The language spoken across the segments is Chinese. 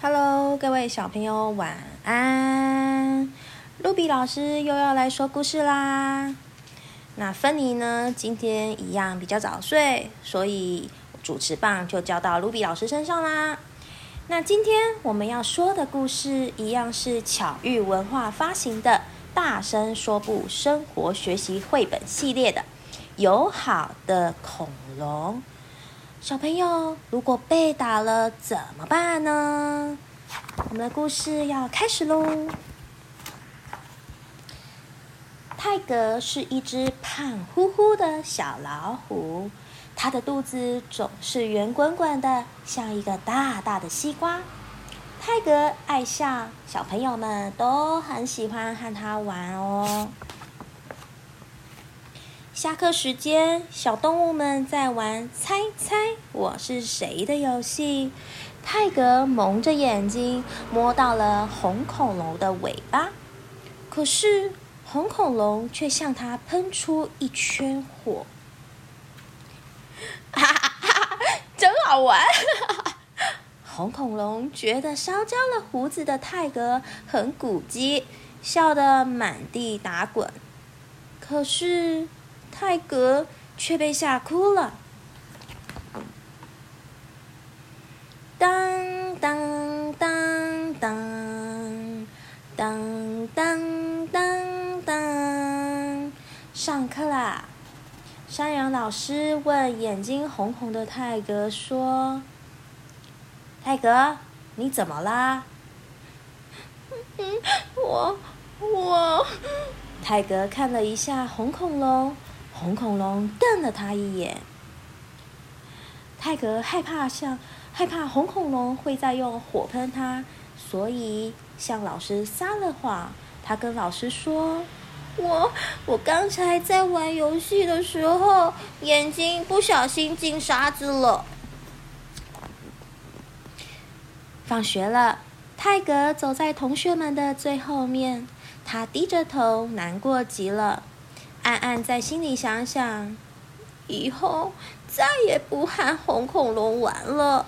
Hello，各位小朋友，晚安。露比老师又要来说故事啦。那芬妮呢，今天一样比较早睡，所以主持棒就交到露比老师身上啦。那今天我们要说的故事，一样是巧遇文化发行的《大声说不生活学习绘本系列》的《友好的恐龙》。小朋友，如果被打了怎么办呢？我们的故事要开始喽。泰格是一只胖乎乎的小老虎，它的肚子总是圆滚滚的，像一个大大的西瓜。泰格爱笑，小朋友们都很喜欢和它玩哦。下课时间，小动物们在玩“猜猜我是谁”的游戏。泰格蒙着眼睛，摸到了红恐龙的尾巴，可是红恐龙却向他喷出一圈火。哈哈哈！真好玩！红恐龙觉得烧焦了胡子的泰格很古鸡，笑得满地打滚。可是。泰格却被吓哭了。当当当当当当当当，上课啦！山羊老师问眼睛红红的泰格说：“泰格，你怎么啦？”我我，泰格看了一下红恐龙。红恐龙瞪了他一眼。泰格害怕，像害怕红恐龙会再用火喷他，所以向老师撒了谎。他跟老师说：“我我刚才在玩游戏的时候，眼睛不小心进沙子了。”放学了，泰格走在同学们的最后面，他低着头，难过极了。暗暗在心里想想，以后再也不和红恐龙玩了。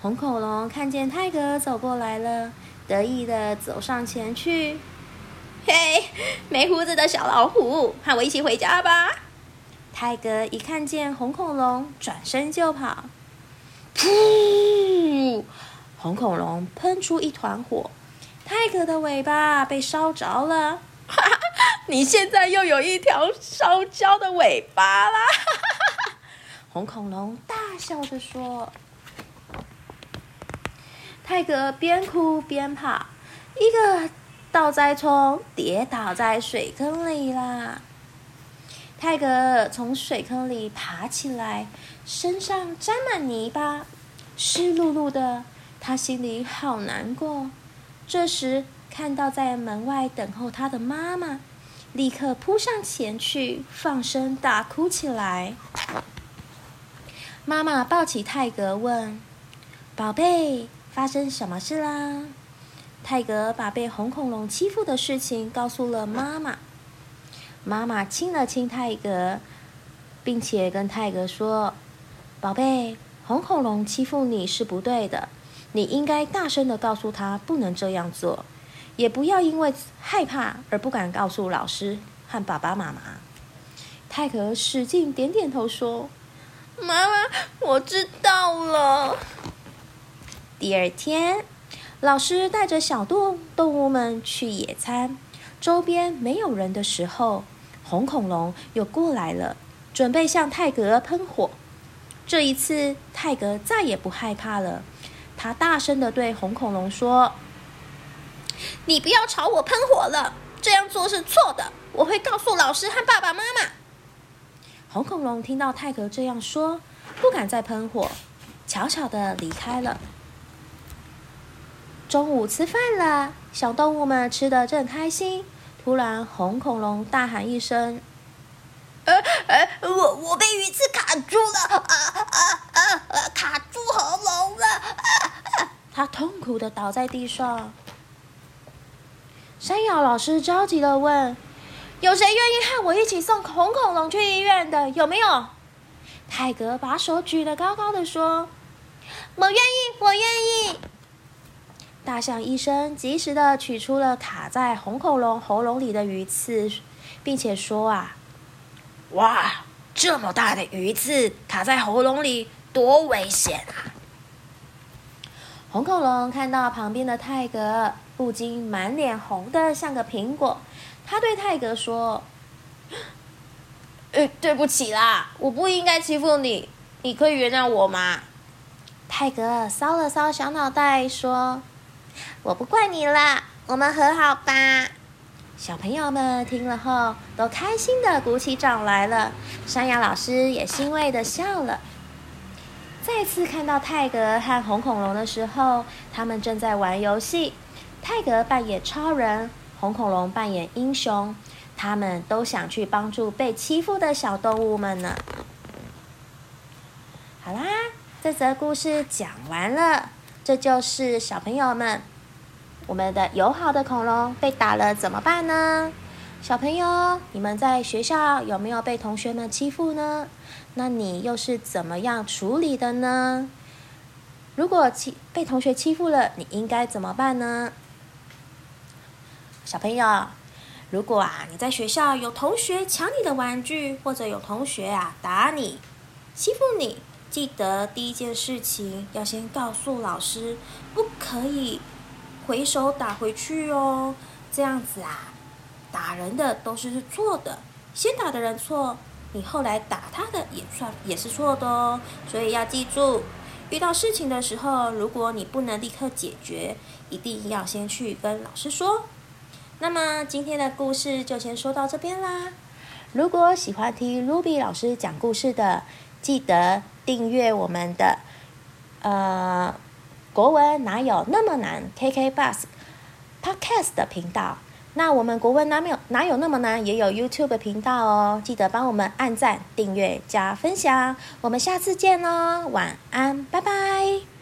红恐龙看见泰格走过来了，得意的走上前去：“嘿，没胡子的小老虎，和我一起回家吧！”泰格一看见红恐龙，转身就跑。噗！红恐龙喷出一团火，泰格的尾巴被烧着了。哈哈你现在又有一条烧焦的尾巴啦！红恐龙大笑着说：“泰格边哭边跑，一个倒栽葱跌倒在水坑里啦。”泰格从水坑里爬起来，身上沾满泥巴，湿漉漉的，他心里好难过。这时，看到在门外等候他的妈妈。立刻扑上前去，放声大哭起来。妈妈抱起泰格，问：“宝贝，发生什么事啦？”泰格把被红恐龙欺负的事情告诉了妈妈。妈妈亲了亲泰格，并且跟泰格说：“宝贝，红恐龙欺负你是不对的，你应该大声的告诉他不能这样做。”也不要因为害怕而不敢告诉老师和爸爸妈妈。泰格使劲点点头说：“妈妈，我知道了。”第二天，老师带着小动动物们去野餐，周边没有人的时候，红恐龙又过来了，准备向泰格喷火。这一次，泰格再也不害怕了，他大声的对红恐龙说。你不要朝我喷火了，这样做是错的。我会告诉老师和爸爸妈妈。红恐龙听到泰格这样说，不敢再喷火，悄悄的离开了。中午吃饭了，小动物们吃的正开心。突然，红恐龙大喊一声：“呃呃，我我被鱼刺卡住了！啊啊啊啊！卡住喉咙了！”他痛苦的倒在地上。山羊老师着急的问：“有谁愿意和我一起送红恐龙去医院的？有没有？”泰格把手举得高高的说：“我愿意，我愿意。大象医生及时的取出了卡在红恐龙喉咙里的鱼刺，并且说：“啊，哇，这么大的鱼刺卡在喉咙里，多危险啊！”红恐龙看到旁边的泰格，不禁满脸红的像个苹果。他对泰格说：“呃，对不起啦，我不应该欺负你，你可以原谅我吗？”泰格搔了搔小脑袋，说：“我不怪你了，我们和好吧。”小朋友们听了后，都开心的鼓起掌来了。山羊老师也欣慰的笑了。再次看到泰格和红恐龙的时候，他们正在玩游戏。泰格扮演超人，红恐龙扮演英雄。他们都想去帮助被欺负的小动物们呢。好啦，这则故事讲完了。这就是小朋友们，我们的友好的恐龙被打了怎么办呢？小朋友，你们在学校有没有被同学们欺负呢？那你又是怎么样处理的呢？如果欺被同学欺负了，你应该怎么办呢？小朋友，如果啊你在学校有同学抢你的玩具，或者有同学啊打你、欺负你，记得第一件事情要先告诉老师，不可以回手打回去哦。这样子啊。打人的都是错的，先打的人错，你后来打他的也算也是错的哦。所以要记住，遇到事情的时候，如果你不能立刻解决，一定要先去跟老师说。那么今天的故事就先说到这边啦。如果喜欢听 Ruby 老师讲故事的，记得订阅我们的呃国文哪有那么难 KK Bus Podcast 的频道。那我们国文哪没有哪有那么难？也有 YouTube 频道哦，记得帮我们按赞、订阅、加分享。我们下次见哦，晚安，拜拜。